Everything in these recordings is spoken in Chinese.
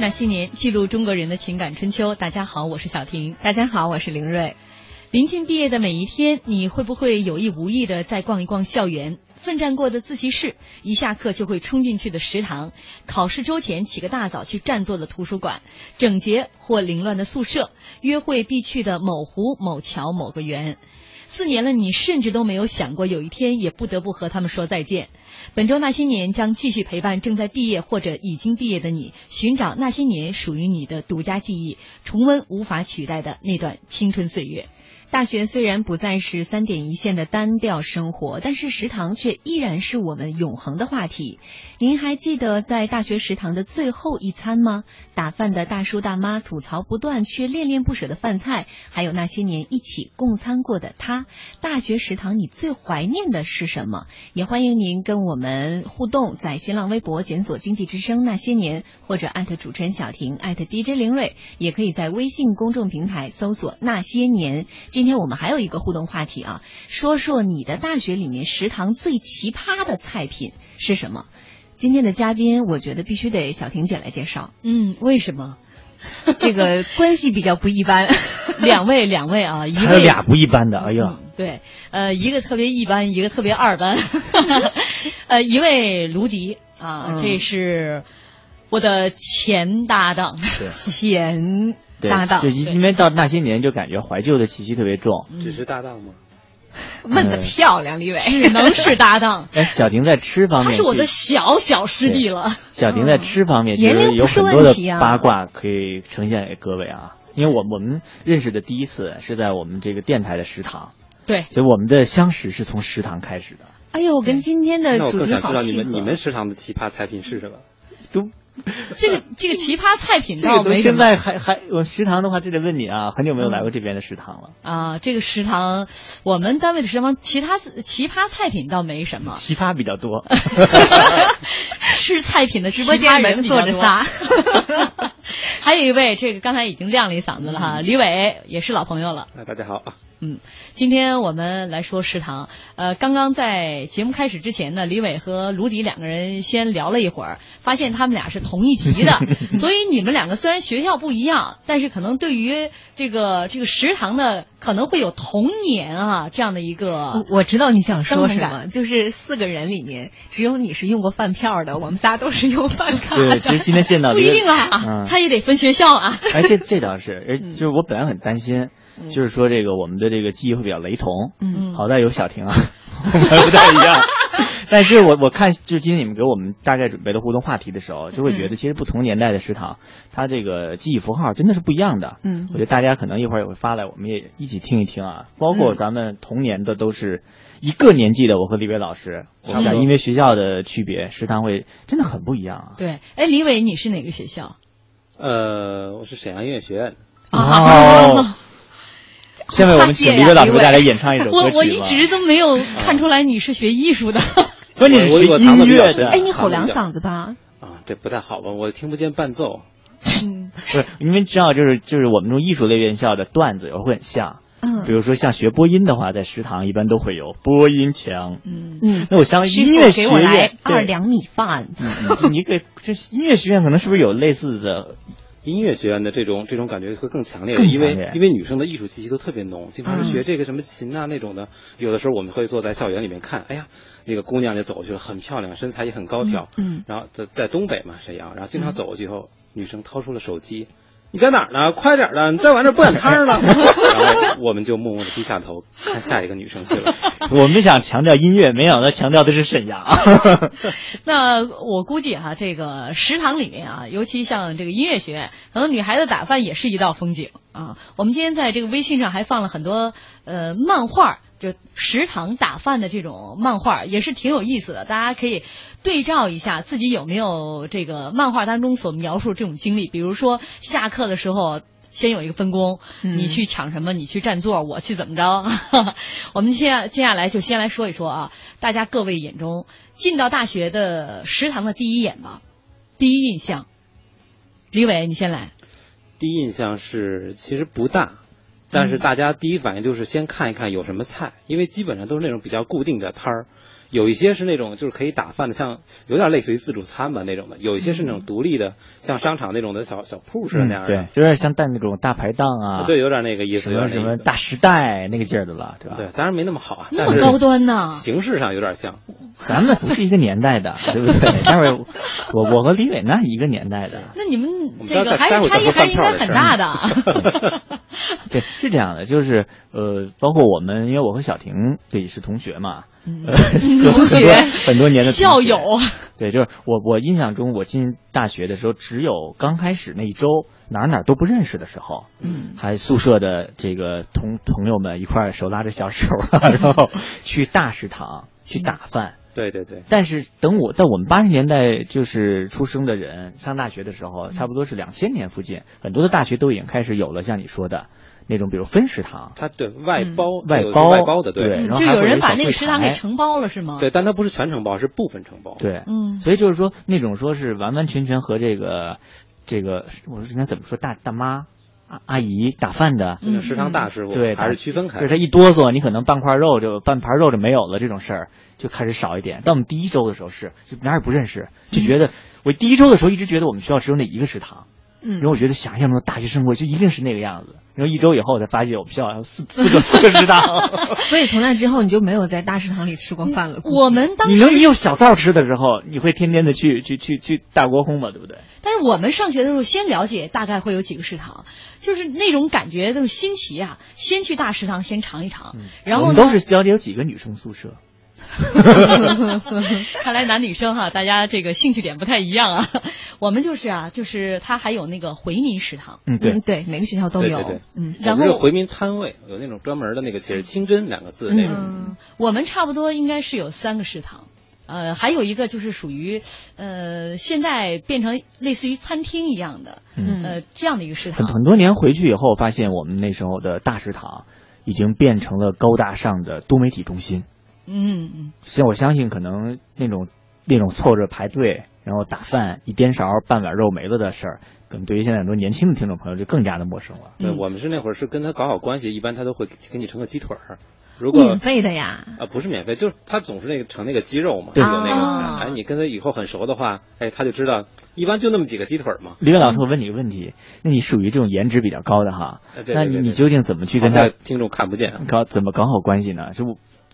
那些年，记录中国人的情感春秋。大家好，我是小婷。大家好，我是林瑞。临近毕业的每一天，你会不会有意无意的再逛一逛校园？奋战过的自习室，一下课就会冲进去的食堂，考试周前起个大早去占座的图书馆，整洁或凌乱的宿舍，约会必去的某湖、某桥、某个园。四年了，你甚至都没有想过有一天也不得不和他们说再见。本周那些年将继续陪伴正在毕业或者已经毕业的你，寻找那些年属于你的独家记忆，重温无法取代的那段青春岁月。大学虽然不再是三点一线的单调生活，但是食堂却依然是我们永恒的话题。您还记得在大学食堂的最后一餐吗？打饭的大叔大妈吐槽不断却恋恋不舍的饭菜，还有那些年一起共餐过的他。大学食堂你最怀念的是什么？也欢迎您跟我们互动，在新浪微博检索“经济之声那些年”或者艾特主持人小婷艾特 DJ 林睿，也可以在微信公众平台搜索“那些年”。今天我们还有一个互动话题啊，说说你的大学里面食堂最奇葩的菜品是什么？今天的嘉宾，我觉得必须得小婷姐来介绍。嗯，为什么？这个关系比较不一般。两位，两位啊，一位俩不一般的，哎呀，对，呃，一个特别一般，一个特别二般。呃，一位卢迪啊，这是我的前搭档，前。对搭档就因因为到那些年就感觉怀旧的气息特别重。只是搭档吗？问的漂亮，李伟。只能是搭档。哎，小婷在吃方面，他是我的小小师弟了。小婷在吃方面，年龄有不是很多的问题啊八卦可以呈现给各位啊。因为我我们认识的第一次是在我们这个电台的食堂，对，所以我们的相识是从食堂开始的。哎呦，我跟今天的那我主题更想知道你好契合。们你们食堂的奇葩菜品是什么？都 这个这个奇葩菜品倒没现在还还我食堂的话，就得问你啊，很久没有来过这边的食堂了。啊。这个食堂，我们单位的食堂，其他奇葩菜品倒没什么，奇葩比较多，吃菜品的直播间里面人坐着仨。还有一位，这个刚才已经亮了一嗓子了嗯哈，李伟也是老朋友了。哎，大家好啊，嗯，今天我们来说食堂。呃，刚刚在节目开始之前呢，李伟和卢迪两个人先聊了一会儿，发现他们俩是同一级的，所以你们两个虽然学校不一样，但是可能对于这个这个食堂呢，可能会有童年啊这样的一个我我知道你想说什么，就是四个人里面只有你是用过饭票的，我们仨都是用饭卡的。对，其实今天见到这个 不一定啊，嗯。他也得分学校啊。哎，这这倒是，哎，就是我本来很担心，嗯。就是说这个我们的这个记忆会比较雷同，嗯。好在有小婷啊，我们还不太一样。但是我我看就是今天你们给我们大概准备的互动话题的时候，就会觉嗯得其实不同年代的食堂，它这个记忆符号真的是不一样的。嗯我觉得大家可能一会儿也会发来，我们也一起听一听啊。包括嗯咱们童年的都是一个年纪的，我和李伟老师，我想因为学校的区别，食堂会真的很不一样啊。对，哎，李伟，你是哪个学校？呃，我是沈阳音乐学院的，哦。下面我们请李伟老师给大家演唱一首歌曲。我我一直都没有看出来你是学艺术的。关键是音乐的，哎，你吼两嗓子吧。啊，这不太好吧？我听不见伴奏。不是你们知道，就是就是我们这种艺术类院校的段子有时候会很像，嗯比如说像学播音的话，在食堂一般都会有播音墙。嗯，嗯，那我相信音乐学给我来院对二两米饭。嗯嗯，你给这音乐学院可能是不是有类似的？音乐学院的这种这种感觉会更强烈，因为因为女生的艺术气息都特别浓，经常学这个什么琴啊那种的。有的时候我们会坐在校园里面看，哎呀，那个姑娘就走过去了，很漂亮，身材也很高挑。嗯，然后在在东北嘛，沈阳，然后经常走过去以后，女生掏出了手机，你在哪儿呢？快点儿的，你再晚点儿不赶趟儿了。然后 我们就默默的低下头看下一个女生去了。我们想强调音乐，没想到强调的是沈阳。那我估计哈、这个食堂里面啊，尤其像这个音乐学院，可能女孩子打饭也是一道风景啊。我们今天在这个微信上还放了很多呃漫画，就食堂打饭的这种漫画，也是挺有意思的。大家可以对照一下自己有没有这个漫画当中所描述这种经历，比如说下课的时候。先有一个分工，嗯你去抢什么，你去占座，我去怎么着。我们接下接下来就先来说一说啊，大家各位眼中进到大学的食堂的第一眼吧，第一印象。李伟，你先来。第一印象是其实不大，但是大家第一反应就是先看一看有什么菜，因为基本上都是那种比较固定的摊儿，有一些是那种就是可以打饭的，像有点类似于自助餐吧那种的，有一些是那种独立的，像商场那种的小小铺似的那样的。嗯对，有点像带那种大排档啊，对，有点那个意思，什么什么大时代那个劲儿的了，对吧？对，当然没那么好啊，那么高端呢。形式上有点像，咱们不是一个年代的，对不对？待会儿我我和李伟那一个年代的。那你们这个还是差异还是应该很大的。对，是这样的，就是呃，包括我们，因为我和小婷对也是同学嘛，同学很多年的校友。对，就是我我印象中，我进大学的时候，只有刚开始那一周哪哪都不认识的时候，嗯，还宿舍的这个同朋友们一块儿手拉着小手，然后去大食堂去打饭。对对对。但是等我在我们八十年代就是出生的人上大学的时候，差不多是两千年附近，很多的大学都已经开始有了像你说的。那种比如分食堂，它对外包外包外包的，对，然后就有人把那个食堂给承包了，是吗？对，但它不是全承包，是部分承包。对，嗯，所以就是说那种说是完完全全和这个这个，我说应该怎么说，大大妈阿阿姨打饭的，嗯，食堂大师傅，对，还是区分开。就是他一哆嗦，你可能半块肉就半盘肉就没有了，这种事儿就开始少一点。但我们第一周的时候是，就哪也不认识，就觉得我第一周的时候一直觉得我们学校只有那一个食堂。嗯，因为我觉得想象中的大学生活就一定是那个样子。然后一周以后我才发现我们学校有四四个 四个食堂，所以从那之后你就没有在大食堂里吃过饭了。我们当时你能你有小灶吃的时候，你会天天的去去去去大锅烘嘛，对不对？但是我们上学的时候先了解大概会有几个食堂，就是那种感觉都是新奇啊，先去大食堂先尝一尝，然后都是了解有几个女生宿舍。看来男女生哈，大家这个兴趣点不太一样啊。我们就是啊，就是他还有那个回民食堂，嗯对。对，每个学校都有，对对嗯，然后有回民摊位，有那种专门的那个写着“清真”两个字那种。嗯，我们差不多应该是有三个食堂，呃，还有一个就是属于呃，现在变成类似于餐厅一样的，嗯。呃，这样的一个食堂。很很多年回去以后，发现我们那时候的大食堂已经变成了高大上的多媒体中心。嗯嗯，所以我相信可能那种那种凑着排队，然后打饭一颠勺半碗肉没了的事儿，可能对于现在很多年轻的听众朋友就更加的陌生了。对我们是那会儿是跟他搞好关系，一般他都会给你盛个鸡腿儿。如果免费的呀？啊，不是免费，就是他总是那个盛那个鸡肉嘛，对有那个哦哎，你跟他以后很熟的话，哎，他就知道，一般就那么几个鸡腿嘛。李伟老师，我问你个问题，那你属于这种颜值比较高的哈，哎对对那你对对你究竟怎么去跟他听众看不见啊。搞怎么搞好关系呢？就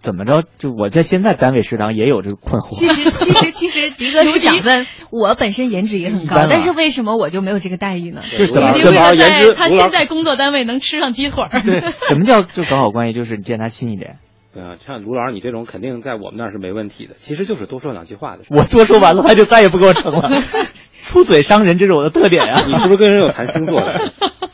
怎么着？就我在现在单位食堂也有这个困惑。其实其实 其实迪哥是想问，我本身颜值也很高，但是为什么我就没有这个待遇呢？这怎么你卢老为了在师颜值，他现在工作单位能吃上鸡腿儿，对，什么叫就搞好关系？就是你见他亲一点。对啊，像卢老师你这种肯定在我们那儿是没问题的，其实就是多说两句话的事。我多说完了，他就再也不给我盛了。出嘴伤人，这是我的特点呀、你是不是跟人有谈星座的？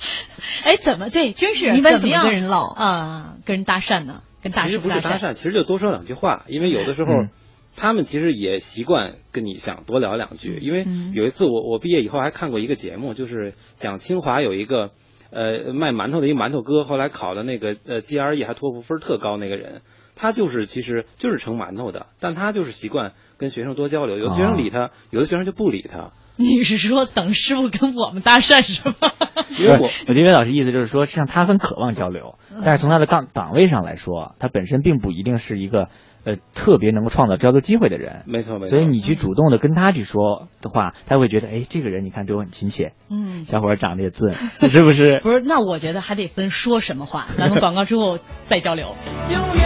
哎，怎么对？真是你一般怎么样跟人唠啊？跟人搭讪呢？跟大其实不是搭搭讪，其实就多说两句话，因为有的时候。嗯。他们其实也习惯跟你想多聊两句，因为嗯。有一次我我毕业以后还看过一个节目，就是讲清华有一个呃卖馒头的一个馒头哥，后来考的那个呃 GRE 还托福分特高那个人，他就是其实就是盛馒头的，但他就是习惯跟学生多交流，有的学生理他，有的学生就不理他。你是说等师傅跟我们搭讪是吗？因为我我这位老师意思就是说，实际上他很渴望交流，但是从他的岗岗位上来说，他本身并不一定是一个呃特别能够创造交流机会的人。没错没错，所以你去主动的跟他去说的话，他会觉得，哎，这个人你看对我很亲切，嗯，小伙儿长得也俊，是不是？不是，那我觉得还得分说什么话。咱们广告之后再交流。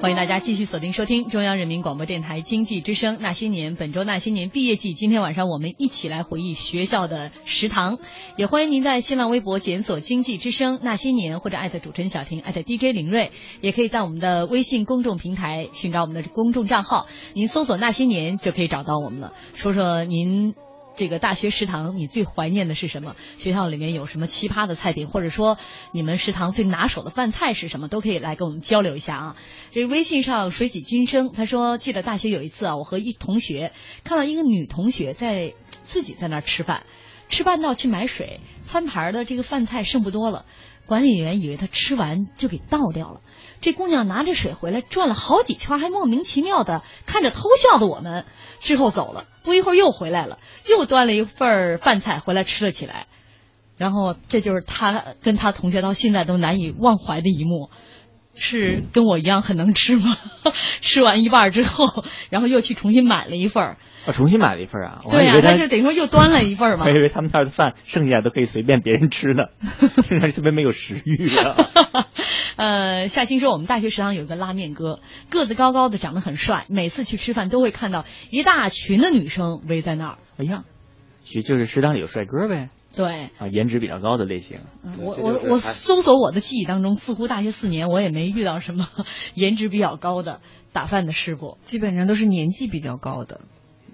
欢迎大家继续锁定收听中央人民广播电台经济之声《那些年》，本周《那些年》毕业季。今天晚上我们一起来回忆学校的食堂，也欢迎您在新浪微博检索“经济之声那些年”或者艾特主持人小婷艾特 DJ 林睿，也可以在我们的微信公众平台寻找我们的公众账号，您搜索“那些年”就可以找到我们了。说说您。这个大学食堂，你最怀念的是什么？学校里面有什么奇葩的菜品，或者说你们食堂最拿手的饭菜是什么？都可以来跟我们交流一下啊。这微信上水起金生他说，记得大学有一次啊，我和一同学看到一个女同学在自己在那儿吃饭，吃饭到去买水，餐盘的这个饭菜剩不多了，管理员以为他吃完就给倒掉了。这姑娘拿着水回来，转了好几圈，还莫名其妙的看着偷笑的我们，之后走了。不一会儿又回来了，又端了一份饭菜回来吃了起来。然后这就是他跟他同学到现在都难以忘怀的一幕。是跟我一样很能吃吗？吃完一半之后，然后又去重新买了一份儿。啊，重新买了一份啊，对呀、他他就等于说又端了一份儿嘛 我还。以为他们那儿的饭剩下都可以随便别人吃呢，让人特别没有食欲了。呃，夏青说我们大学食堂有一个拉面哥，个子高高的，长得很帅，每次去吃饭都会看到一大群的女生围在那儿。哎呀，许就是食堂里有帅哥呗，对，啊，颜值比较高的类型。嗯我我我搜索我的记忆当中，似乎大学四年我也没遇到什么 颜值比较高的打饭的师傅。基本上都是年纪比较高的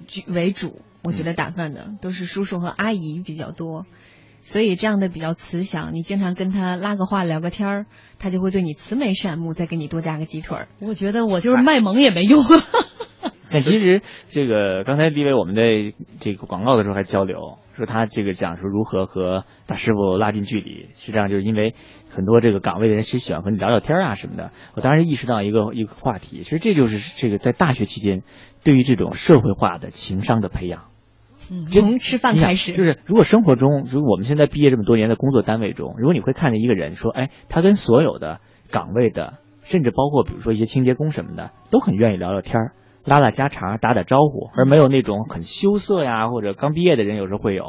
居为主。我觉得打饭的都是叔叔和阿姨比较多，所以这样的比较慈祥，你经常跟他拉个话聊个天儿，他就会对你慈眉善目，再给你多加个鸡腿儿。我觉得我就是卖萌也没用。但其实这个刚才李伟我们在这个广告的时候还交流，说他这个讲说如何和大师傅拉近距离，实际上就是因为很多这个岗位的人其实喜欢和你聊聊天啊什么的。我当时意识到一个一个话题，其实这就是这个在大学期间对于这种社会化的情商的培养。嗯，从吃饭开始，就是如果生活中，如果我们现在毕业这么多年的工作单位中，如果你会看见一个人说，哎，他跟所有的岗位的，甚至包括比如说一些清洁工什么的，都很愿意聊聊天儿。拉拉家常，打打招呼，而没有那种很羞涩呀，或者刚毕业的人有时候会有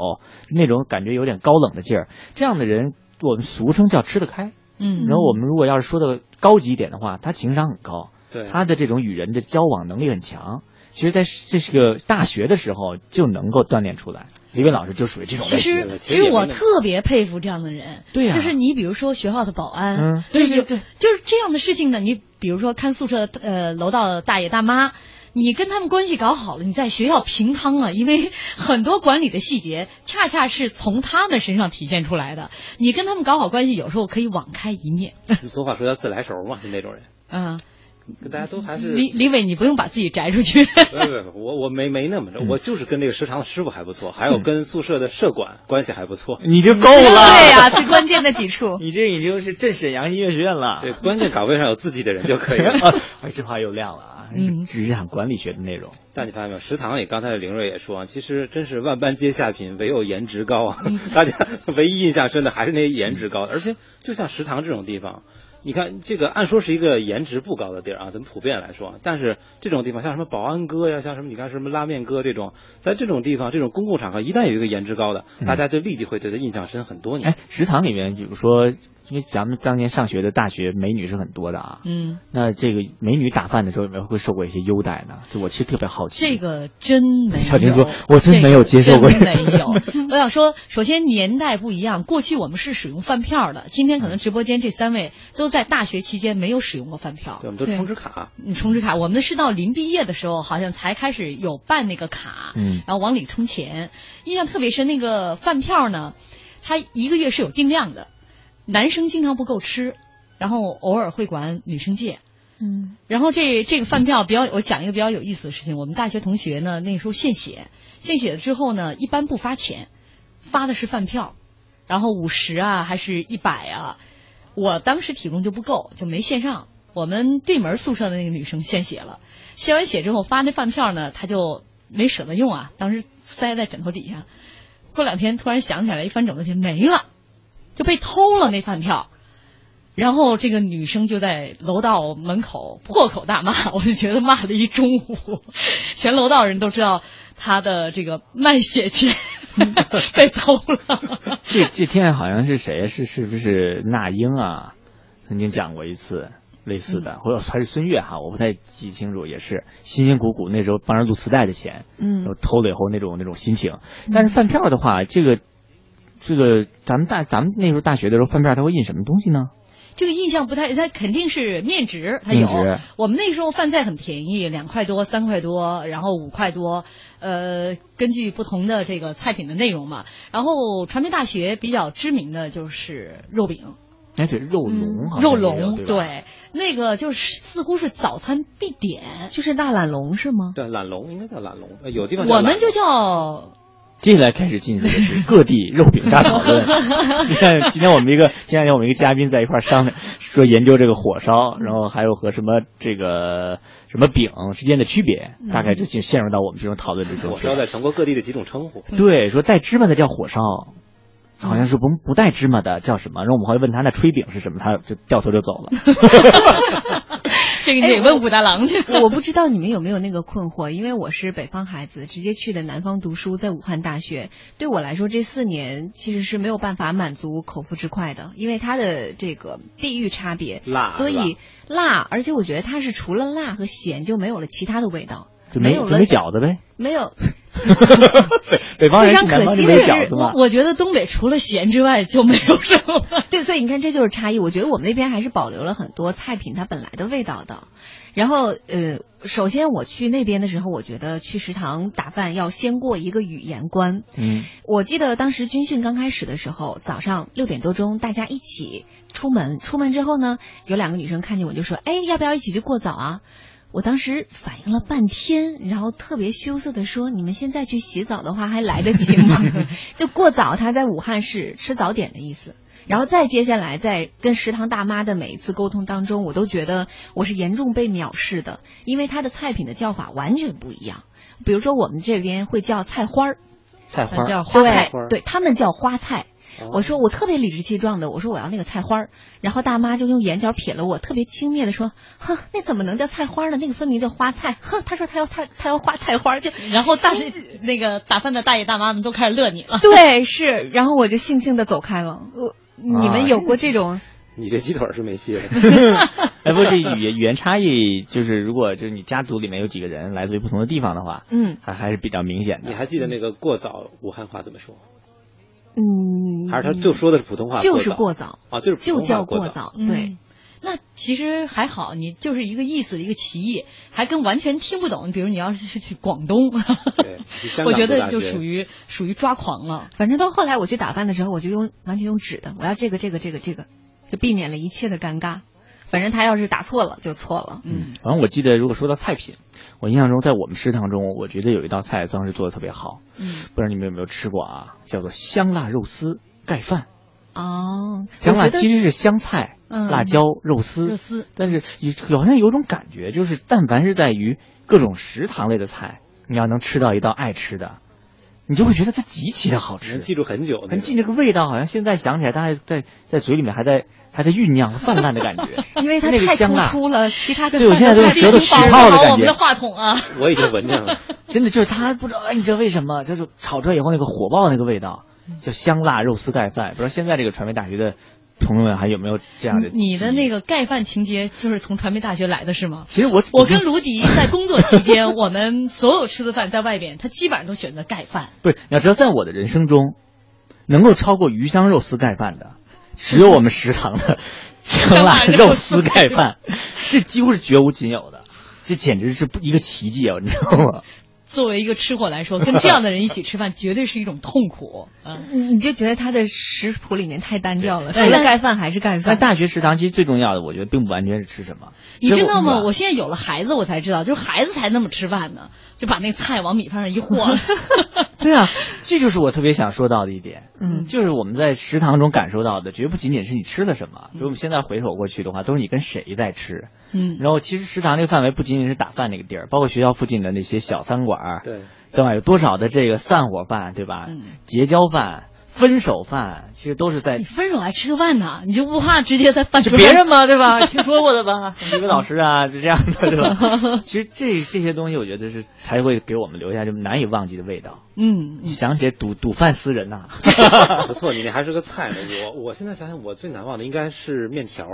那种感觉有点高冷的劲儿。这样的人，我们俗称叫吃得开。嗯然后我们如果要是说的高级一点的话，他情商很高，对，他的这种与人的交往能力很强。其实，在这是个大学的时候就能够锻炼出来。李伟老师就属于这种其类型。实，其其实我特别佩服这样的人。对呀就是你比如说学校的保安，嗯对对对就是这样的事情呢。你比如说看宿舍的呃楼道的大爷大妈，你跟他们关系搞好了，你在学校平汤了，因为很多管理的细节恰恰是从他们身上体现出来的。你跟他们搞好关系，有时候可以网开一面。俗话说叫自来熟嘛，就那种人，嗯，跟大家都还是李李伟，你不用把自己摘出去。不不不，我我没没那么着，我就是跟那个食堂的师傅还不错，还有跟宿舍的舍管关系还不错。你就够了对了。呀、最关键的几处。你这已经是镇沈阳音乐学院了。对，关键岗位上有自己的人就可以了。哎，这话又亮了啊！嗯职场管理学的内容。但你发现没有，食堂里刚才凌瑞也说，其实真是万般皆下品，唯有颜值高啊！嗯大家唯一印象深的还是那些颜值高的，而且就像食堂这种地方。你看，这个按说是一个颜值不高的地儿啊，咱们普遍来说，但是这种地方像什么保安哥呀，像什么你看什么拉面哥这种，在这种地方这种公共场合，一旦有一个颜值高的，嗯大家就立即会对他印象深很多年。哎，食堂里面，比如说，因为咱们当年上学的大学美女是很多的啊。嗯，那这个美女打饭的时候有没有会受过一些优待呢？就我其实特别好奇。这个真没有。小婷说我真没有接受过这个真没有。我想说，首先年代不一样，过去我们是使用饭票的，今天可能直播间这三位都在大学期间没有使用过饭票对，。我们都充值卡，嗯充值卡，我们是到临毕业的时候，好像才开始有办那个卡，嗯然后往里充钱。印象特别深，那个饭票呢，它一个月是有定量的，男生经常不够吃，然后偶尔会管女生借。嗯，然后这这个饭票比较，我讲一个比较有意思的事情。我们大学同学呢，那时候献血，献血了之后呢，一般不发钱，发的是饭票，然后五十啊，还是一百啊。我当时体重就不够，就没献上。我们对门宿舍的那个女生献血了，献完血之后发那饭票呢，她就没舍得用啊，当时塞在枕头底下。过两天突然想起来，一翻枕头去没了，就被偷了那饭票。然后这个女生就在楼道门口破口大骂，我就觉得骂了一中午，全楼道人都知道她的这个卖血钱 被偷了。这这天好像是谁？是是不是那英啊？曾经讲过一次类似的，或者还是孙悦哈，我不太记清楚，也是辛辛苦苦那时候帮人录磁带的钱，嗯偷了以后那种那种心情。但是饭票的话，这个这个咱们大咱们那时候大学的时候，饭票它会印什么东西呢？这个印象不太，它肯定是面值，它有面值。我们那时候饭菜很便宜，两块多、三块多，然后五块多，呃，根据不同的这个菜品的内容嘛。然后传媒大学比较知名的就是肉饼、哎，对，肉龙好像肉龙，对对，那个就是似乎是早餐必点。就是大懒龙是吗？对，懒龙应该叫懒龙，呃有地方我们就叫接下来开始进行的是 各地肉饼大讨论。你看今天我们一个前两天我们一个嘉宾在一块儿商量，说研究这个火烧，然后还有和什么这个什么饼之间的区别，大概就进陷入到我们这种讨论之中。火烧在全国各地的几种称呼。对，说带芝麻的叫火烧，好像是不不带芝麻的叫什么，然后我们会问他那炊饼是什么，他就掉头就走了。这个你得问武大郎去。我不知道你们有没有那个困惑，因为我是北方孩子，直接去的南方读书，在武汉大学。对我来说，这四年其实是没有办法满足口腹之快的，因为它的这个地域差别，辣所以辣，而且我觉得它是除了辣和咸就没有了其他的味道，就没就有了没饺子呗。没有。北方人非常可惜的是。我觉得东北除了咸之外就没有什么。对，所以你看，这就是差异。我觉得我们那边还是保留了很多菜品它本来的味道的。然后，呃，首先我去那边的时候，我觉得去食堂打饭要先过一个语言关。嗯，我记得当时军训刚开始的时候，早上六点多钟，大家一起出门。出门之后呢，有两个女生看见我就说：“哎，要不要一起去过早啊？”我当时反应了半天，然后特别羞涩的说：“你们现在去洗澡的话还来得及吗？” 就过早，他在武汉是吃早点的意思。然后再接下来，在跟食堂大妈的每一次沟通当中，我都觉得我是严重被藐视的，因为他的菜品的叫法完全不一样。比如说我们这边会叫菜花儿，菜花儿叫花菜花儿对他们叫花菜。哦我说我特别理直气壮的，我说我要那个菜花儿，然后大妈就用眼角瞥了我，特别轻蔑的说：“哼，那怎么能叫菜花呢？那个分明叫花菜。”哼，她说她要菜，她要花菜花，就 然后大那个打饭的大爷大妈们都开始乐你了。对是，然后我就悻悻的走开了。我你们有过这种？你这鸡腿是没戏了。哎，不过这语言语言差异，就是如果就是你家族里面有几个人来自于不同的地方的话，嗯还还是比较明显的你。还记得那个过早武汉话怎么说？嗯，还是他就说的是普通话？就是过过早，啊，就是普就通话过叫过。早，对。嗯那其实还好，你就是一个意思，一个歧义，还跟完全听不懂。比如你要是去广东，我觉得就属于属于抓狂了。反正到后来我去打饭的时候，我就用完全用纸的，我要这个这个这个这个，就避免了一切的尴尬。反正他要是打错了就错了，嗯，反正我记得，如果说到菜品，我印象中在我们食堂中，我觉得有一道菜当时做的特别好，嗯，不知道你们有没有吃过啊？叫做香辣肉丝盖饭。哦，香辣其实是香菜、嗯。辣椒、肉丝，肉丝。但是有好像有种感觉，就是但凡是在于各种食堂类的菜，你要能吃到一道爱吃的，你就会觉得它极其的好吃，能记住很久那种。很记这个味道，好像现在想起来，它还在在嘴里面还在还在酝酿泛滥的感觉。因为它那个太突香辣出了，其他的对我现在都是舌头起泡的感觉好我们的话筒啊，我已经闻见了。真的就是它不知道，哎，你知道为什么？就是炒出来以后那个火爆的那个味道，叫香辣肉丝盖饭。不知道现在这个传媒大学的朋友们还有没有这样的？你的那个盖饭情节就是从传媒大学来的是吗？其实我我跟卢迪在工作期间，我们所有吃的饭在外边，他基本上都选择盖饭。不是，你要知道，在我的人生中，能够超过鱼香肉丝盖饭的，只有我们食堂的 香辣肉丝盖饭，这几乎是绝无仅有的，这简直是不一个奇迹啊！你知道吗？作为一个吃货来说，跟这样的人一起吃饭，绝对是一种痛苦。嗯，你你就觉得他的食谱里面太单调了，除了盖饭还是盖但饭。大学食堂其实最重要的，我觉得并不完全是吃什么。你知道吗？我现在有了孩子，我才知道，就是孩子才那么吃饭呢，就把那菜往米饭上一和。对啊，这就是我特别想说到的一点。嗯就是我们在食堂中感受到的，绝不仅仅是你吃了什么。比如我们现在回首过去的话，都是你跟谁在吃。嗯，然后其实食堂这个范围不仅仅是打饭那个地儿，包括学校附近的那些小餐馆儿，对，对吧？有多少的这个散伙饭，对吧？嗯结交饭、分手饭，其实都是在你分手还吃个饭呢？你就不怕直接在饭 就桌上别人嘛，对吧？听说过的吧？一个老师啊，是这样的，对吧？其实这这些东西，我觉得是才会给我们留下这么难以忘记的味道。嗯，你想起来赌赌饭思人呐、不错，你那还是个菜呢。我我现在想想，我最难忘的应该是面条。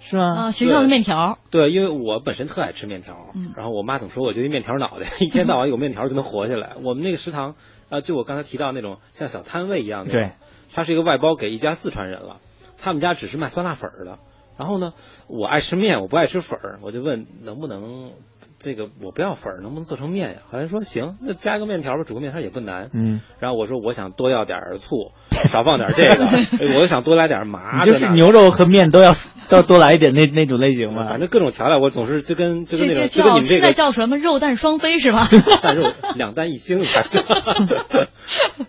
是吗？啊，学校的面条，对，因为我本身特爱吃面条，嗯然后我妈总说我就一面条脑袋，一天到晚有面条就能活下来。我们那个食堂，啊，就我刚才提到那种像小摊位一样的，对，它是一个外包给一家四川人了，他们家只是卖酸辣粉儿的。然后呢，我爱吃面，我不爱吃粉儿，我就问能不能这个我不要粉儿，能不能做成面呀？后来说行，那加个面条吧，煮个面条也不难。嗯，然后我说我想多要点醋，少放点这个，哎我又想多来点麻的。你就是牛肉和面都要要多来一点那那种类型嘛？反正各种调料，我总是就跟就跟那这叫种就跟你们这个现在叫什么肉蛋双飞是吧？蛋肉两蛋一星，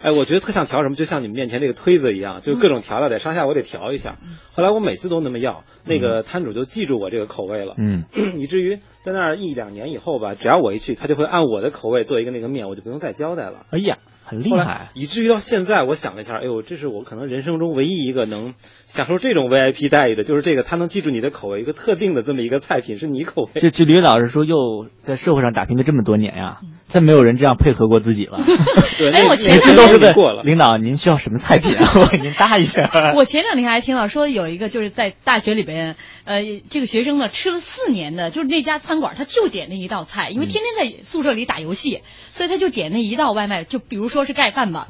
哎，我觉得特像调什么，就像你们面前这个推子一样，就各种调料得上下我得调一下。后来我每次都那么要，那个摊主就记住我这个口味了，嗯，以至于在那儿一两年以后吧，只要我一去，他就会按我的口味做一个那个面，我就不用再交代了。哎呀，很厉害。以至于到现在，我想了一下，哎呦，这是我可能人生中唯一一个能享受这种 VIP 待遇的，就是这个他能记住你的口味，一个特定的这么一个菜品是你口味。这这吕老师说，又在社会上打拼了这么多年呀，再没有人这样配合过自己了。对，哎那我前两那都是问都是过了。领导，您需要什么菜品啊？我给您搭一下。我前两天还听到说有一个就是在大学里边，呃，这个学生呢吃了四年的，就是那家餐馆他就点那一道菜，因为天天在宿舍里打游戏，所以他就点那一道外卖，就比如说是盖饭吧。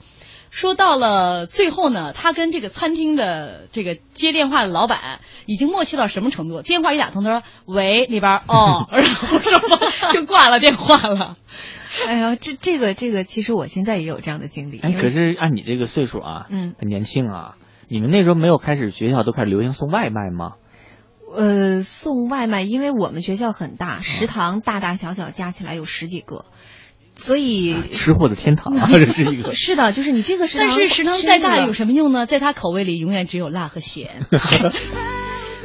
说到了最后呢，他跟这个餐厅的这个接电话的老板已经默契到什么程度？电话一打通，他说：“喂，里边哦，然后什么就挂了电话了。哎呀，这这个这个，其实我现在也有这样的经历。哎，可是按你这个岁数啊，嗯，很年轻啊，你们那时候没有开始学校都开始流行送外卖吗？呃，送外卖，因为我们学校很大，食堂大大小小加起来有十几个，所以吃货的天堂啊，这是一个。是的，就是你这个食堂，但是食堂再大有什么用呢？在他口味里永远只有辣和咸。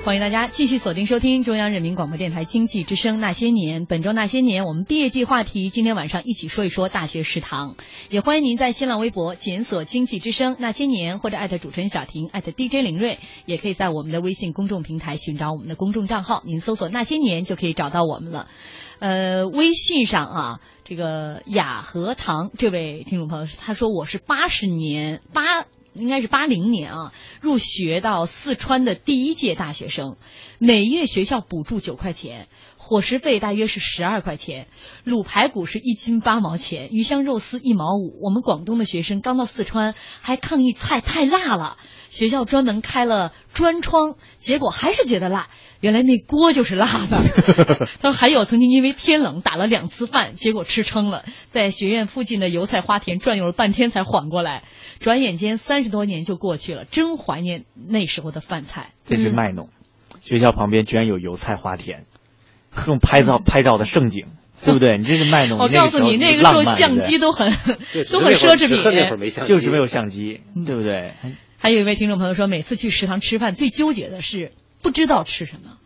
欢迎大家继续锁定收听中央人民广播电台经济之声《那些年》。本周《那些年》，我们毕业季话题，今天晚上一起说一说大学食堂。也欢迎您在新浪微博检索“经济之声那些年”或者艾特主持人小婷艾特 DJ 林睿，也可以在我们的微信公众平台寻找我们的公众账号，您搜索“那些年”就可以找到我们了。呃，微信上啊，这个雅和堂这位听众朋友，他说我是八十年八。应该是八零年啊，入学到四川的第一届大学生，每月学校补助九块钱，伙食费大约是十二块钱，卤排骨是一斤八毛钱，鱼香肉丝一毛五。我们广东的学生刚到四川，还抗议菜太辣了，学校专门开了专窗，结果还是觉得辣。原来那锅就是辣的。他说还有曾经因为天冷打了两次饭，结果吃撑了，在学院附近的油菜花田转悠了半天才缓过来。转眼间三十多年就过去了，真怀念那时候的饭菜。这是卖弄。学校旁边居然有油菜花田，这种拍照拍照的盛景，对不对？你这是卖弄。我告诉你，那个时候相机都很都很奢侈只是那会儿品。没相机，就是没有相机，对不对？还有一位听众朋友说，每次去食堂吃饭，最纠结的是不知道吃什么，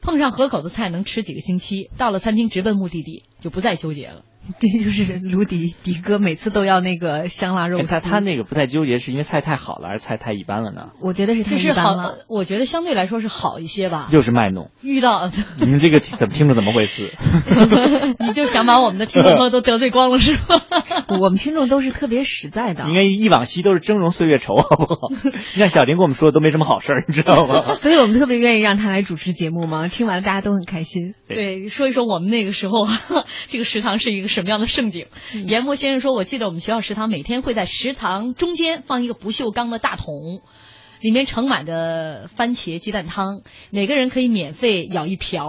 碰上合口的菜能吃几个星期，到了餐厅直奔目的地，就不再纠结了。这就是卢迪迪哥每次都要那个香辣肉哎丝。他他那个不太纠结，是因为菜太好了，还是菜太一般了呢？我觉得是太就是好一般了。，我觉得相对来说是好一些吧。又是卖弄。遇到你们这个怎么听着怎么回事？你就想把我们的听众朋友都得罪光了是吧？我们听众都是特别实在的应，该忆往昔都是峥嵘岁月稠，好不好？你看小林跟我们说的都没什么好事儿，你知道吗？所以我们特别愿意让他来主持节目嘛。听完了大家都很开心。对，说一说我们那个时候这个食堂是一个什么样的盛景。严墨先生说，我记得我们学校食堂每天会在食堂中间放一个不锈钢的大桶。里面盛满的番茄鸡蛋汤，每个人可以免费舀一瓢。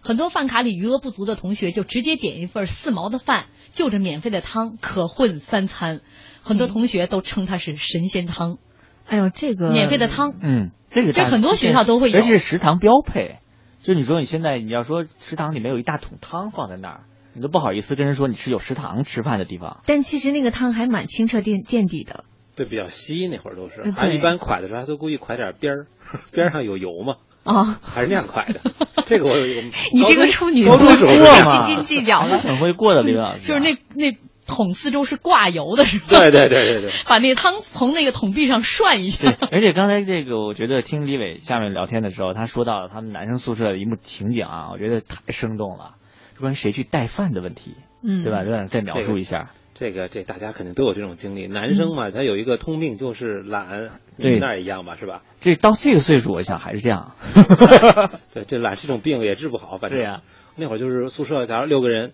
很多饭卡里余额不足的同学就直接点一份四毛的饭，就着免费的汤可混三餐。很多同学都称它是神仙汤，哎呦，这个免费的汤。嗯，这个大这很多学校都会有这是食堂标配。就你说你现在你要说食堂里面有一大桶汤放在那儿，你都不好意思跟人说你是有食堂吃饭的地方。但其实那个汤还蛮清澈见见底的。对比较稀，那会儿都是对，还一般蒯的时候他都故意蒯点边儿，边上有油嘛，啊，还是那样蒯的。这个我有一个 你这个处女座斤斤计较了。很会过的李老师啊，就是那那桶四周是挂油的，是吧？对对对对对，把那个汤从那个桶壁上涮一下。而且刚才这个，我觉得听李伟下面聊天的时候，他说到了他们男生宿舍的一幕情景啊，我觉得太生动了，关于谁去带饭的问题，嗯，对吧？刘长再描述一下。这个这大家肯定都有这种经历。男生嘛，他有一个通病就是懒，你对们那儿也一样吧，是吧？这到这个岁数，我想还是这样。对，这懒是一种病，也治不好。反正对呀那会儿就是宿舍，假如六个人，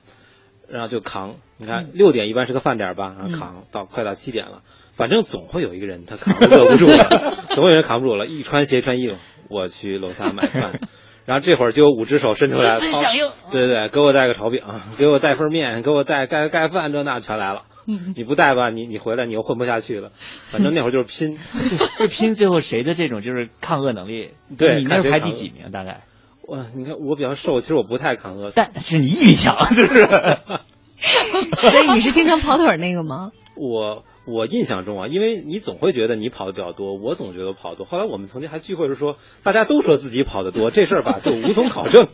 然后就扛。你看六点一般是个饭点儿吧，然后扛到快到七点了，反正总会有一个人他扛不住了，总有人扛不住了，一穿鞋穿衣服，我去楼下买饭。然后这会儿就有五只手伸出来，了响应对对对，给我带个炒饼，给我带份面，给我带盖盖饭，这那全来了。嗯 你不带吧，你你回来你又混不下去了。反正那会儿就是拼，就拼最后谁的这种就是抗饿能力。对你那是看谁排第几名？大概？我，你看我比较瘦，其实我不太抗饿。但是你毅力强，是不是？所以你是经常跑腿那个吗？我我印象中啊，因为你总会觉得你跑的比较多，我总觉得跑的多。后来我们曾经还聚会时说，大家都说自己跑的多，这事儿吧就无从考证。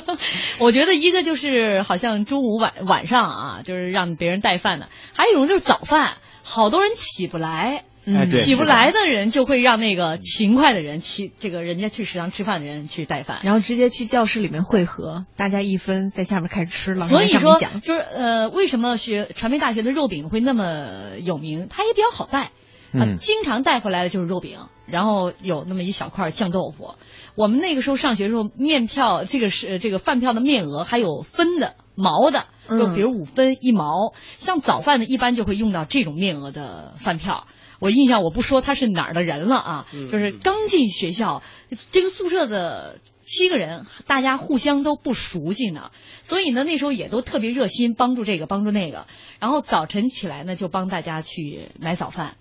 我觉得一个就是好像中午晚晚上啊，就是让别人带饭的；还有一种就是早饭，好多人起不来。哎对起不来的人就会让那个勤快的人去，这个人家去食堂吃饭的人去带饭。然后直接去教室里面汇合，大家一分在下面开始吃了，所以说就是呃，为什么学传媒大学的肉饼会那么有名？它也比较好带。啊，嗯经常带回来的就是肉饼，然后有那么一小块酱豆腐。我们那个时候上学的时候，面票这个是这个饭票的面额还有分的毛的，就嗯比如五分一毛。像早饭呢，一般就会用到这种面额的饭票。我印象我不说他是哪儿的人了啊，嗯就是刚进学校，这个宿舍的七个人，大家互相都不熟悉呢，所以呢那时候也都特别热心，帮助这个帮助那个。然后早晨起来呢，就帮大家去买早饭。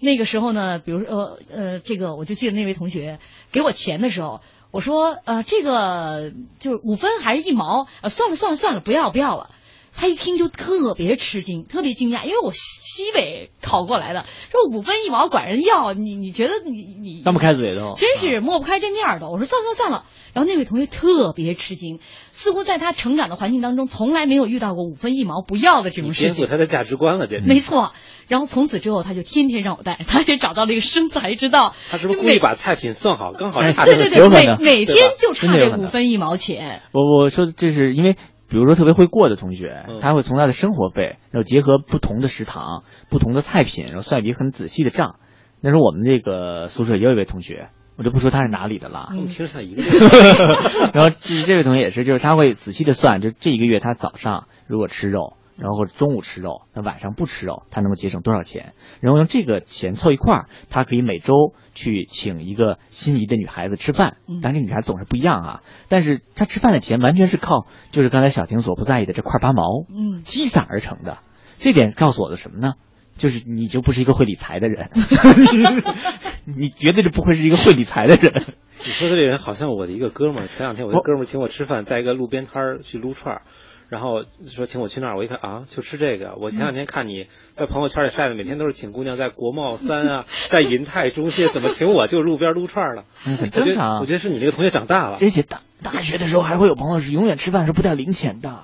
那个时候呢，比如说呃呃，这个我就记得那位同学给我钱的时候，我说呃这个就是五分还是一毛？呃算了算了算了，不要不要了。他一听就特别吃惊，特别惊讶，因为我西北考过来的，说五分一毛管人要，你你觉得你你张不开嘴都。真是抹不开这面儿的。我说算了算了算了。然后那位同学特别吃惊，似乎在他成长的环境当中，从来没有遇到过五分一毛不要的这种事情。颠覆他的价值观了，简直。没错，然后从此之后他就天天让我带，他也找到了一个生财之道。他是不是故意把菜品算好，刚好哎差这对对对，有可能每每天就差这五分一毛钱。我我说的这是因为，比如说特别会过的同学嗯，他会从他的生活费，然后结合不同的食堂、不同的菜品，然后算一笔很仔细的账。那时候我们这个宿舍也有一位同学，我就不说他是哪里的了。我们听着像一个月。然后就是这位同学也是，就是他会仔细的算，就这一个月他早上如果吃肉，然后中午吃肉，那晚上不吃肉，他能够节省多少钱？然后用这个钱凑一块儿，他可以每周去请一个心仪的女孩子吃饭嗯。当然，这女孩总是不一样啊，但是他吃饭的钱完全是靠就是刚才小婷所不在意的这块八毛嗯，积攒而成的。这点告诉我的什么呢？就是你就不是一个会理财的人，你绝对就不会是一个会理财的人。你说的这人好像我的一个哥们儿，前两天我一个哦哥们儿请我吃饭，在一个路边摊儿去撸串儿，然后说请我去那儿，我一看啊，就吃这个。我前两天看你在朋友圈里晒的，每天都是请姑娘在国贸三啊，在银泰中心，怎么请我就路边撸串儿了？嗯，很我觉得正常。我觉得是你那个同学长大了。而且大大学的时候还会有朋友是永远吃饭是不带零钱的，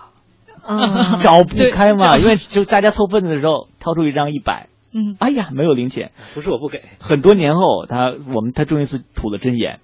嗯，找不开嘛，因为就大家凑份子的时候掏出一张一百，嗯，哎呀没有零钱。不是我不给，很多年后，他我们他终于是吐了真言，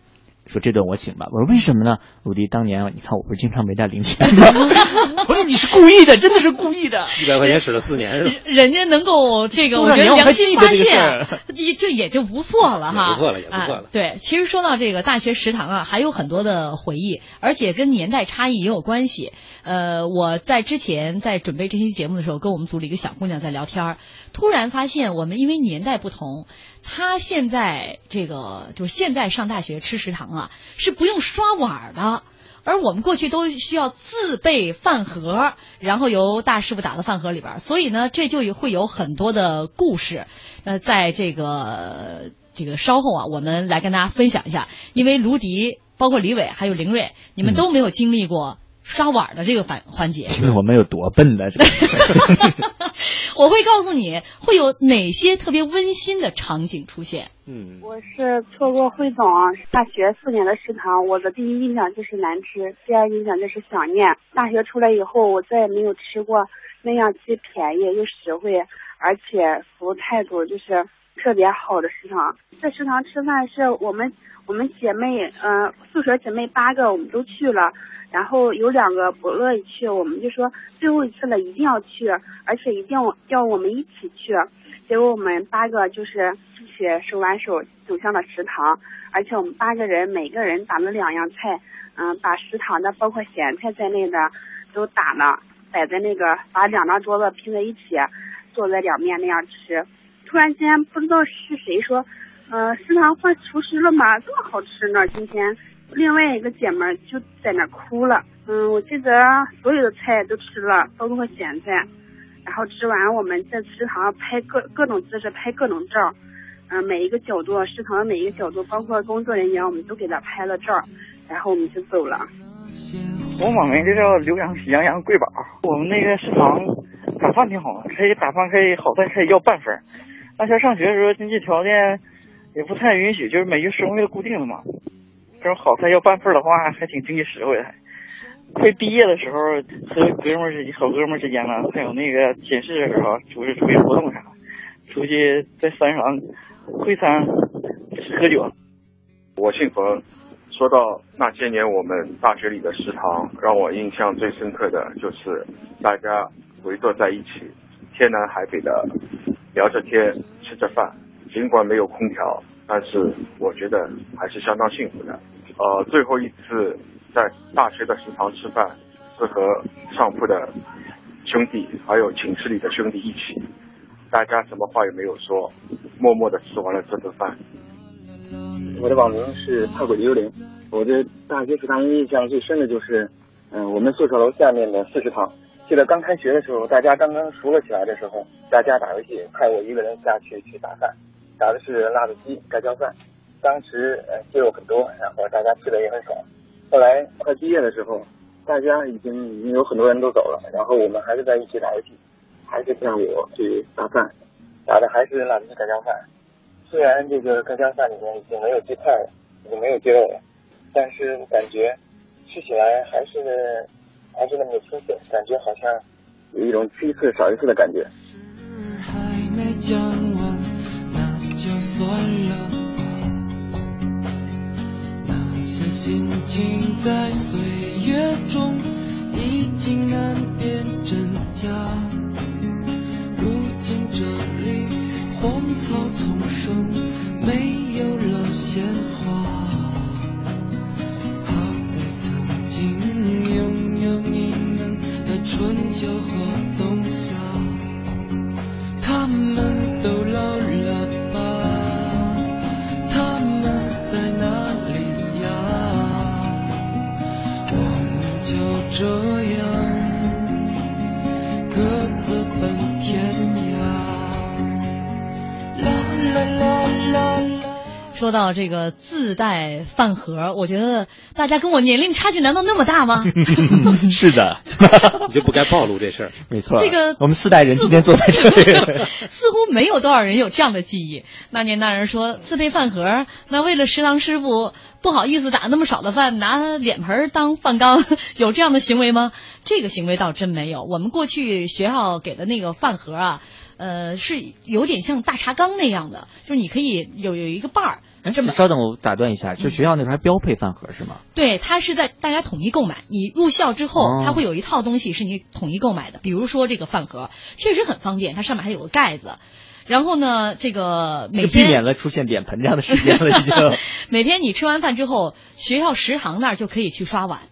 说这顿我请吧。我说为什么呢？鲁迪当年你看我不是经常没带零钱吗？我说你是故意的，真的是故意的。一百块钱使了四年是吧？人人家能够这个，我觉得良心发现也就也就不错了哈，不错了也不错了啊对，其实说到这个大学食堂啊，还有很多的回忆，而且跟年代差异也有关系。呃，我在之前在准备这期节目的时候，跟我们组里一个小姑娘在聊天，突然发现我们因为年代不同，他现在这个就是现在上大学吃食堂啊，是不用刷碗的。而我们过去都需要自备饭盒，然后由大师傅打到饭盒里边，所以呢，这就会有很多的故事。那在这个这个稍后啊，我们来跟大家分享一下，因为卢迪、包括李伟还有凌睿，你们都没有经历过刷碗的这个环环节。因为我们有多笨的，我会告诉你会有哪些特别温馨的场景出现。嗯，我是错过汇总大学四年的食堂，我的第一印象就是难吃，第二印象就是想念。大学出来以后，我再也没有吃过那样既便宜又实惠，而且服务态度就是特别好的食堂。在食堂吃饭是我们我们姐妹，嗯、宿舍姐妹八个，我们都去了。然后有两个不乐意去，我们就说最后一次了，一定要去，而且一定要叫我们一起去。结果我们八个就是一起手挽手走向了食堂，而且我们八个人每个人打了两样菜，嗯，把食堂的包括咸菜在内的都打了，摆在那个把两张桌子拼在一起，坐在两面那样吃。突然间不知道是谁说，呃，食堂换厨师了吗？这么好吃呢？今天另外一个姐们就在那哭了。嗯，我记得所有的菜都吃了，包括咸菜。然后吃完我们在食堂拍各各种姿势，拍各种照，嗯、每一个角度，食堂的每一个角度，包括工作人员，我们都给他拍了照，然后我们就走了。我网名就叫浏阳喜羊羊贵宝。我们那个食堂打饭挺好，可以打饭，可以好菜可以要半份儿。大学上学的时候经济条件也不太允许，就是每月生活费固定的嘛。这种好菜要半份的话，还挺经济实惠的。快毕业的时候和哥们儿之好哥们儿之间呢，还有那个寝室的时候，出去出去活动啥，出去在山上会餐喝酒。我姓冯。说到那些年我们大学里的食堂，让我印象最深刻的就是大家围坐在一起，天南海北的聊着天，吃着饭。尽管没有空调，但是我觉得还是相当幸福的。呃，最后一次在大学的食堂吃饭，是和上铺的兄弟还有寝室里的兄弟一起，大家什么话也没有说，默默的吃完了这顿饭。我的网名是怕鬼的幽灵。我对大学食堂印象最深的就是，嗯，我们宿舍楼下面的四食堂。记得刚开学的时候，大家刚刚熟了起来的时候，大家打游戏，派我一个人下去去打饭，打的是辣子鸡、盖浇饭。当时呃鸡肉很多，然后大家吃的也很爽。后来快毕业的时候，大家已经已经有很多人都走了，然后我们还是在一起打游戏，还是让我去打饭，打的还是辣子鸡盖浇饭。虽然这个盖浇饭里面已经没有鸡块了，已经没有鸡肉了，但是感觉吃起来还是还是那么的新鲜，感觉好像有一种吃一次少一次的感觉。还没讲完，那就算了。那些心情在岁月中已经难辨真假。如今这里荒草丛生，没有了鲜花。春秋和冬夏。他们都老了说到这个自带饭盒，我觉得大家跟我年龄差距难道那么大吗？是的，你就不该暴露这事儿。没错。这个我们四代人今天坐在这里，似乎没有多少人有这样的记忆。那年那人说自备饭盒，那为了食堂师傅不好意思打那么少的饭，拿脸盆当饭缸，有这样的行为吗？这个行为倒真没有。我们过去学校给的那个饭盒啊。呃，是有点像大茶缸那样的，就是你可以有有一个把儿。哎，稍等，我打断一下，就学校那时候还标配饭盒是吗？对，它是在大家统一购买。你入校之后，哦它会有一套东西是你统一购买的，比如说这个饭盒，确实很方便，它上面还有个盖子。然后呢，这个每就避免了出现脸盆这样的事件了，已经。每天你吃完饭之后，学校食堂那儿就可以去刷碗。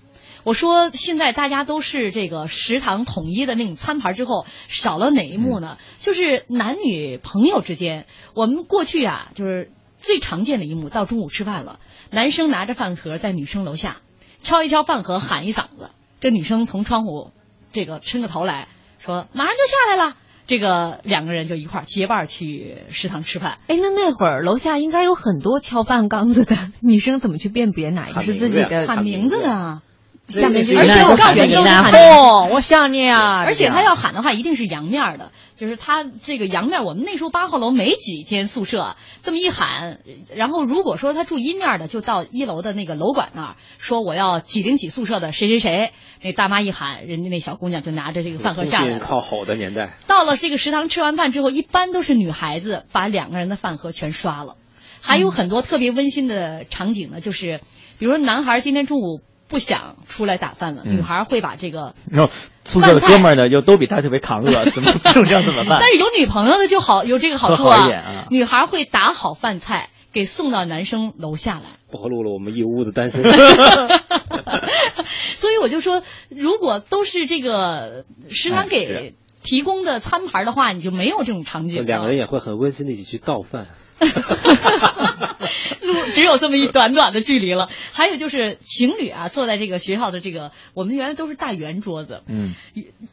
我说现在大家都是这个食堂统一的那种餐盘之后，少了哪一幕呢？就是男女朋友之间，我们过去啊，就是最常见的一幕，到中午吃饭了，男生拿着饭盒在女生楼下敲一敲饭盒，喊一嗓子，这女生从窗户这个伸个头来说马上就下来了。这个两个人就一块儿结伴儿去食堂吃饭。哎，那那会儿楼下应该有很多敲饭缸子的 女生，怎么去辨别哪一个是自己的？喊名字呢。下面就而且我告诉你，哦，我想你啊！而且他要喊的话，一定是阳面的，就是他这个阳面。我们那时候八号楼没几间宿舍，这么一喊，然后如果说他住阴面的，就到一楼的那个楼管那儿说我要几零几宿舍的谁谁谁。那大妈一喊，人家那小姑娘就拿着这个饭盒下来了。靠吼的年代。到了这个食堂吃完饭之后，一般都是女孩子把两个人的饭盒全刷了，还有很多特别温馨的场景呢，就是比如说男孩今天中午。不想出来打饭了，嗯女孩会把这个，然后宿舍的哥们儿呢，又都比他特别抗饿，怎么就这样怎么办？但是有女朋友的就好，有这个好处啊。啊女孩会打好饭菜，给送到男生楼下来。暴露了我们一屋子单身。所以我就说，如果都是这个食堂给提供的餐盘的话，你就没有这种场景。两个人也会很温馨的一起去倒饭。路只有这么一短短的距离了。还有就是情侣啊，坐在这个学校的这个，我们原来都是大圆桌子，嗯，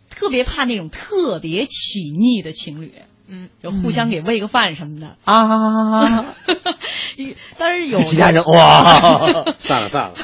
特别怕那种特别起腻的情侣。嗯，就互相给喂个饭什么的啊。但是有其他人哇，散了散了，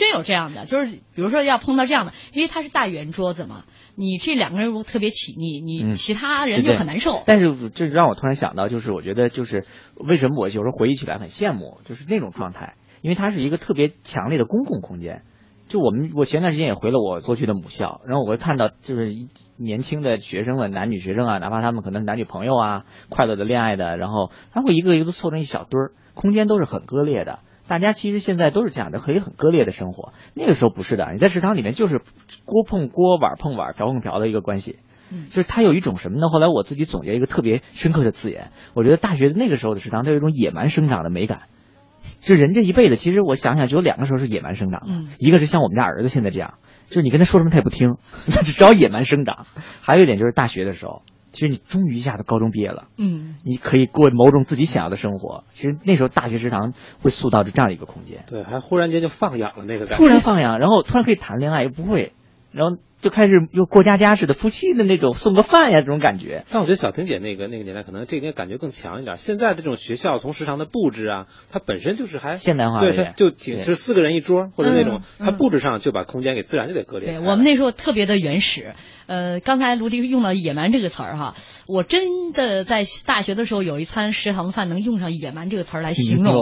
真有这样的，就是比如说要碰到这样的，因为它是大圆桌子嘛，你这两个人如果特别起腻，你其他人就很难受。但是这让我突然想到，就是我觉得就是为什么我有时候回忆起来很羡慕，就是那种状态，因为它是一个特别强烈的公共空间。就我们，我前段时间也回了我过去的母校，然后我会看到，就是年轻的学生们，男女学生啊，哪怕他们可能男女朋友啊，快乐的恋爱的，然后他会一个一个都凑成一小堆儿，空间都是很割裂的。大家其实现在都是这样的，可以很割裂的生活。那个时候不是的，你在食堂里面就是锅碰锅，碗碰碗，瓢碰瓢的一个关系。嗯，就是它有一种什么呢？后来我自己总结一个特别深刻的字眼，我觉得大学那个时候的食堂，它有一种野蛮生长的美感。就人这一辈子，其实我想想，只有两个时候是野蛮生长的，一个是像我们家儿子现在这样，就是你跟他说什么他也不听，他只要野蛮生长；还有一点就是大学的时候，其实你终于一下子高中毕业了，嗯，你可以过某种自己想要的生活。其实那时候大学食堂会塑造着这样一个空间，对，还忽然间就放养了那个感觉，突然放养，然后突然可以谈恋爱，又不会，然后。就开始又过家家似的，夫妻的那种送个饭呀，这种感觉。但我觉得小婷姐那个那个年代，可能这个感觉更强一点。现在这种学校从食堂的布置啊，它本身就是还现代化，对，它就挺是四个人一桌或者那种，它布置上就把空间给自然就给割裂。对我们那时候特别的原始。呃，刚才卢迪用了“野蛮”这个词儿哈，我真的在大学的时候有一餐食堂饭能用上“野蛮”这个词儿来形容，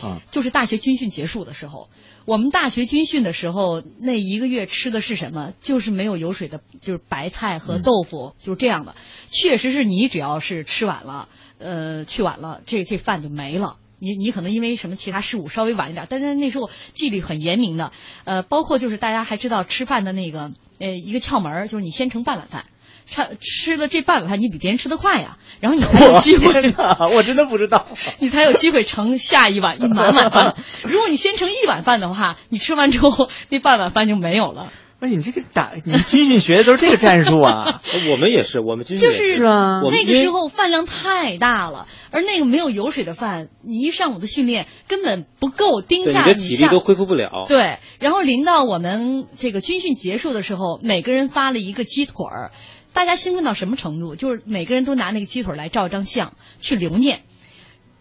啊，就是大学军训结束的时候。我们大学军训的时候，那一个月吃的是什么？就是没有油水的，就是白菜和豆腐，就是这样的。确实是你只要是吃晚了，呃，去晚了，这这饭就没了。你你可能因为什么其他事物稍微晚一点，但是那时候纪律很严明的。呃，包括就是大家还知道吃饭的那个呃一个窍门，就是你先盛半碗饭。他吃了这半碗饭，你比别人吃得快呀，然后你才有 机会。我真的不知道，你才有机会盛下一碗一满碗饭。如果你先盛一碗饭的话，你吃完之后那半碗饭就没有了。哎，你这个打，你军训学的都是这个战术啊？我们也是，我们军训就是啊。那个时候饭量太大了，而那个没有油水的饭，你一上午的训练根本不够盯下。你的体力都恢复不了。对，然后临到我们这个军训结束的时候，每个人发了一个鸡腿儿。大家兴奋到什么程度？就是每个人都拿那个鸡腿来照张相去留念。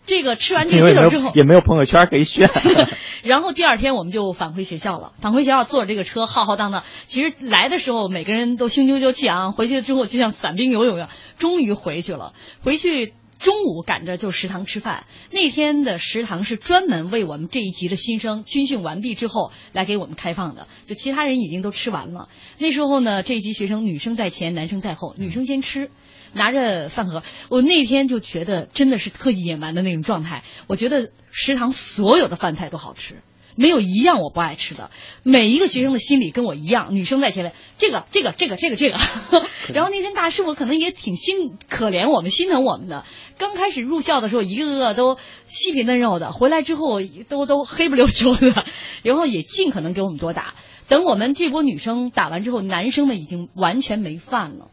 这个吃完这个鸡腿之后，也没有朋友圈可以炫。然后第二天我们就返回学校了。返回学校坐着这个车浩浩荡荡，其实来的时候每个人都雄赳赳气昂，回去之后就像散兵游勇一样，终于回去了。回去。中午赶着就食堂吃饭，那天的食堂是专门为我们这一级的新生军训完毕之后来给我们开放的，就其他人已经都吃完了。那时候呢，这一级学生女生在前，男生在后，女生先吃，拿着饭盒。我那天就觉得真的是特野蛮的那种状态。我觉得食堂所有的饭菜都好吃。没有一样我不爱吃的，每一个学生的心理跟我一样。女生在前面，这个这个这个这个这个。然后那天大师傅可能也挺心可怜我们，心疼我们的。刚开始入校的时候，一个个都细皮嫩肉的，回来之后都都黑不溜秋的，然后也尽可能给我们多打。等我们这波女生打完之后，男生们已经完全没饭了。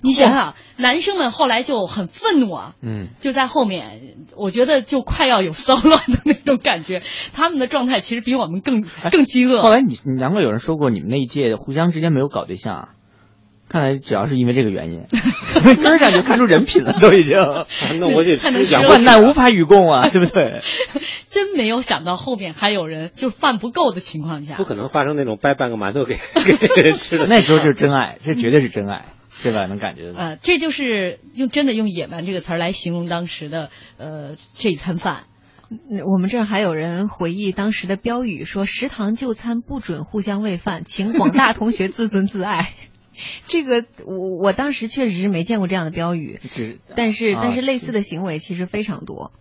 你想想，男生们后来就很愤怒啊，嗯，就在后面，我觉得就快要有骚乱的那种感觉。他们的状态其实比我们更更饥饿。后来你你难怪有人说过，你们那一届互相之间没有搞对象，啊看来主要是因为这个原因。根儿上就看出人品了，都已经。那我就患难无法与共啊，对不对？真没有想到后面还有人就饭不够的情况下，不可能发生那种掰半个馒头给 给人吃的。那时候就是真爱，这绝对是真爱。对吧？能感觉到。呃，这就是用真的用“野蛮”这个词儿来形容当时的呃这一餐饭。我们这儿还有人回忆当时的标语，说食堂就餐不准互相喂饭，请广大同学自尊自爱。这个我我当时确实是没见过这样的标语，但是但是类似的行为其实非常多。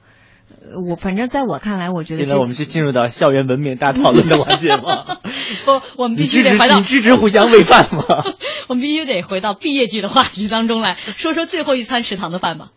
我反正在我看来，我觉得现在我们是进入到校园文明大讨论的环节吗？不，我们必须得回到你支持互相喂饭吗？我们必须得回到毕业季的话题当中来说说最后一餐食堂的饭吧。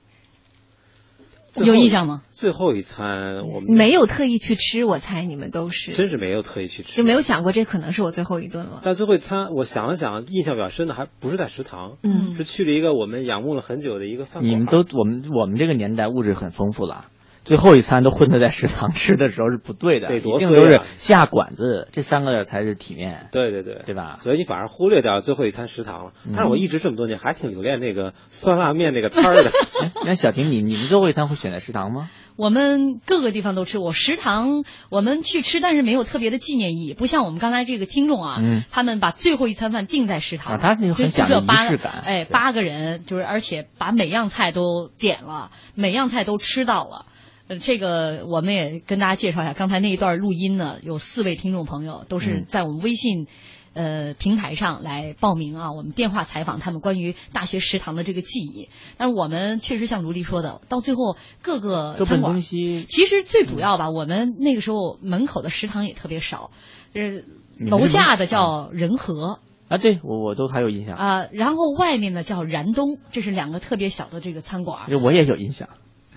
有印象吗？最后一餐我们没有特意去吃，我猜你们都是真是没有特意去吃，就没有想过这可能是我最后一顿了。但最后一餐，我想了想，印象比较深的还不是在食堂，嗯，是去了一个我们仰慕了很久的一个饭馆。你们都我们我们这个年代物质很丰富了。最后一餐都混在在食堂吃的时候是不对的，得多一定都是下馆子，这三个才是体面，对对对，对吧？所以你反而忽略掉最后一餐食堂了。嗯但是我一直这么多年还挺留恋那个酸辣面那个摊儿的。那小婷，你你们最后一餐会选择食堂吗？我们各个地方都吃过，食堂我们去吃，但是没有特别的纪念意义，不像我们刚才这个听众啊，嗯他们把最后一餐饭定在食堂，啊他那个很讲究仪式感哎，八个人就是，而且把每样菜都点了，每样菜都吃到了。呃，这个我们也跟大家介绍一下，刚才那一段录音呢，有四位听众朋友都是嗯在我们微信。呃，平台上来报名啊，我们电话采访他们关于大学食堂的这个记忆。但是我们确实像卢丽说的，到最后各个餐馆，其实最主要吧，我们那个时候门口的食堂也特别少，呃，楼下的啊叫仁和啊，对我我都还有印象，啊、然后外面呢叫燃东，这是两个特别小的这个餐馆。这我也有印象。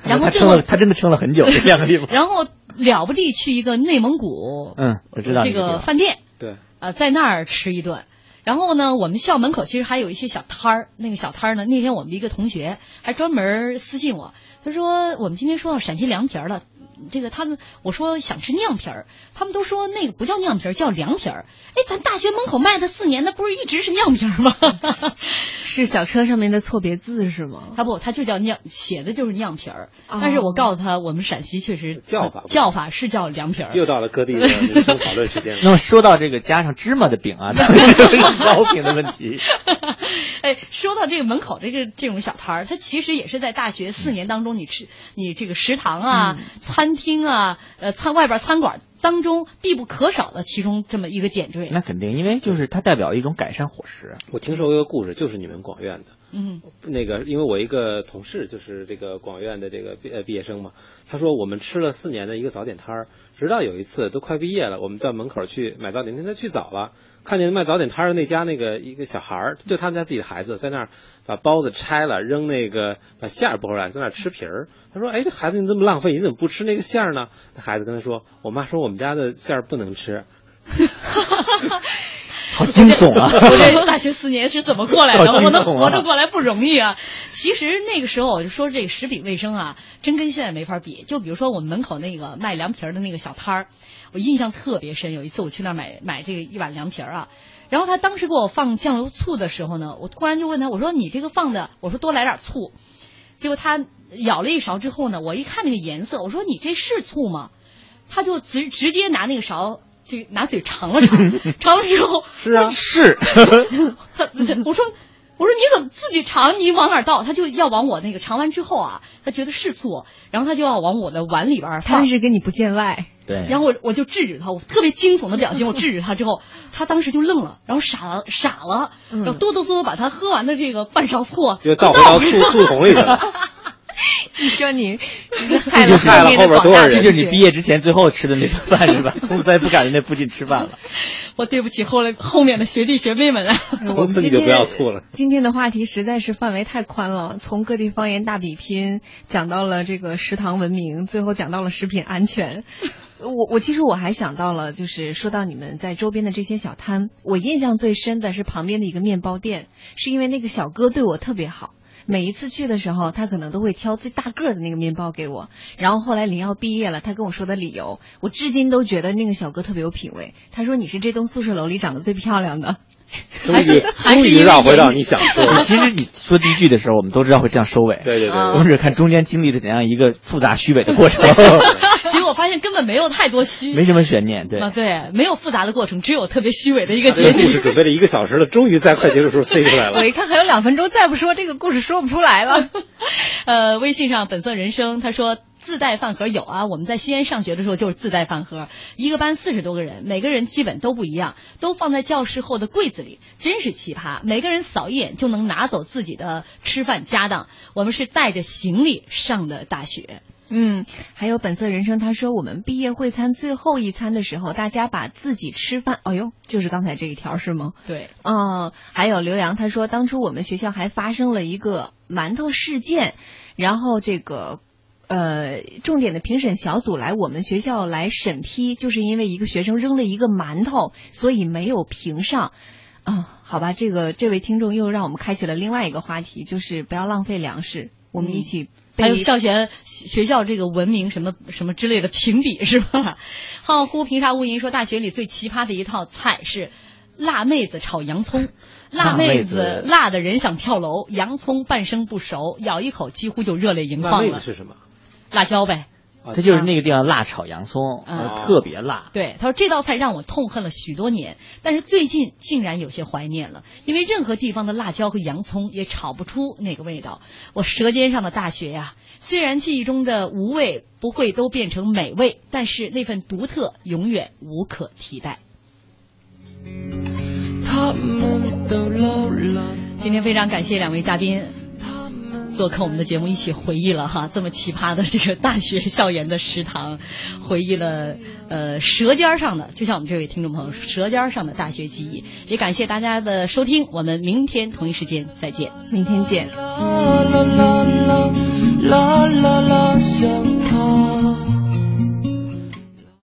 然后最后他撑了，他真的撑了很久，这两个地方。然后了不地去一个内蒙古，嗯，我知道这个饭店，对，啊，在那儿吃一顿。然后呢，我们校门口其实还有一些小摊儿。那个小摊儿呢，那天我们的一个同学还专门私信我，他说我们今天说到陕西凉皮儿了，这个他们我说想吃酿皮儿，他们都说那个不叫酿皮儿，叫凉皮儿。哎，咱大学门口卖的四年，那不是一直是酿皮儿吗？是小车上面的错别字是吗？他不，他就叫酿，写的就是酿皮儿。哦但是我告诉他，我们陕西确实叫法叫法是叫凉皮儿。又到了各地的讨论时间了。那么说到这个加上芝麻的饼啊，那这个烧饼的问题。哎，说到这个门口这个这种小摊儿，它其实也是在大学四年当中，你吃你这个食堂啊、餐厅啊、呃餐外边餐馆当中必不可少的其中这么一个点缀。那肯定，因为就是它代表一种改善伙食。我听说过一个故事，就是你们广院的。嗯，那个，因为我一个同事就是这个广院的这个毕呃毕业生嘛，他说我们吃了四年的一个早点摊儿，直到有一次都快毕业了，我们到门口去买早点，那天他去早了，看见卖早点摊儿的那家那个一个小孩儿，就他们家自己的孩子在那儿把包子拆了，扔那个把馅儿剥出来，在那儿吃皮儿。他说：“哎，这孩子你这么浪费，你怎么不吃那个馅儿呢？”那孩子跟他说：“我妈说我们家的馅儿不能吃。” 好惊悚啊！我这大学四年是怎么过来的？我能活着过来不容易啊！其实那个时候我就说这个食品卫生啊，真跟现在没法比。就比如说我们门口那个卖凉皮儿的那个小摊儿，我印象特别深。有一次我去那儿买买这个一碗凉皮儿啊，然后他当时给我放酱油醋的时候呢，我突然就问他，我说你这个放的，我说多来点醋。结果他舀了一勺之后呢，我一看那个颜色，我说你这是醋吗？他就直直接拿那个勺。就拿嘴尝了尝，尝了之后 是啊，是。他我说我说你怎么自己尝？你往哪儿倒？他就要往我那个尝完之后啊，他觉得是醋，然后他就要往我的碗里边放。他是跟你不见外。对。然后我我就制止他，我特别惊悚的表情，我制止他之后，他当时就愣了，然后傻了傻了，然后哆哆嗦嗦把他喝完的这个半勺醋又倒回到醋醋桶里去了。你说你这就害了后边多少人？这就是你毕业之前最后吃的那顿饭是吧？从此再也不敢在那附近吃饭了。我对不起后来后面的学弟学妹们啊！从此你就不要醋了。今天的话题实在是范围太宽了，从各地方言大比拼讲到了这个食堂文明，最后讲到了食品安全。我我其实我还想到了，就是说到你们在周边的这些小摊，我印象最深的是旁边的一个面包店，是因为那个小哥对我特别好。每一次去的时候，他可能都会挑最大个的那个面包给我。然后后来林耀毕业了，他跟我说的理由，我至今都觉得那个小哥特别有品位。他说你是这栋宿舍楼里长得最漂亮的。终于终于绕回到你想说的。其实你说第一句的时候，我们都知道会这样收尾。对对对，啊我们只看中间经历的怎样一个复杂虚伪的过程。结果发现根本没有太多虚，没什么悬念。对啊，对，没有复杂的过程，只有特别虚伪的一个结局。故事准备了一个小时了，终于在快结束的时候塞出来了。我一看还有两分钟，再不说这个故事说不出来了。呃，微信上本色人生他说。自带饭盒有啊，我们在西安上学的时候就是自带饭盒，一个班四十多个人，每个人基本都不一样，都放在教室后的柜子里，真是奇葩。每个人扫一眼就能拿走自己的吃饭家当。我们是带着行李上的大学。嗯，还有本色人生，他说我们毕业会餐最后一餐的时候，大家把自己吃饭，哎呦，就是刚才这一条是吗？对，嗯，还有刘洋他说，当初我们学校还发生了一个馒头事件，然后这个。呃，重点的评审小组来我们学校来审批，就是因为一个学生扔了一个馒头，所以没有评上。啊、好吧，这个这位听众又让我们开启了另外一个话题，就是不要浪费粮食。我们一起还有校园学校这个文明什么什么之类的评比是吧？浩乎平沙无垠说，大学里最奇葩的一套菜是辣妹子炒洋葱，辣妹子辣的人想跳楼，洋葱半生不熟，咬一口几乎就热泪盈眶了。辣妹子是什么？辣椒呗。它就是那个地方辣炒洋葱，特别辣。对，他说这道菜让我痛恨了许多年，但是最近竟然有些怀念了，因为任何地方的辣椒和洋葱也炒不出那个味道。我舌尖上的大学呀，虽然记忆中的无味不会都变成美味，但是那份独特永远无可替代。他们都老了。今天非常感谢两位嘉宾。做客我们的节目，一起回忆了哈这么奇葩的这个大学校园的食堂，回忆了呃舌尖上的，就像我们这位听众朋友舌尖上的大学记忆。也感谢大家的收听，我们明天同一时间再见，明天见。啦啦啦啦啦啦啦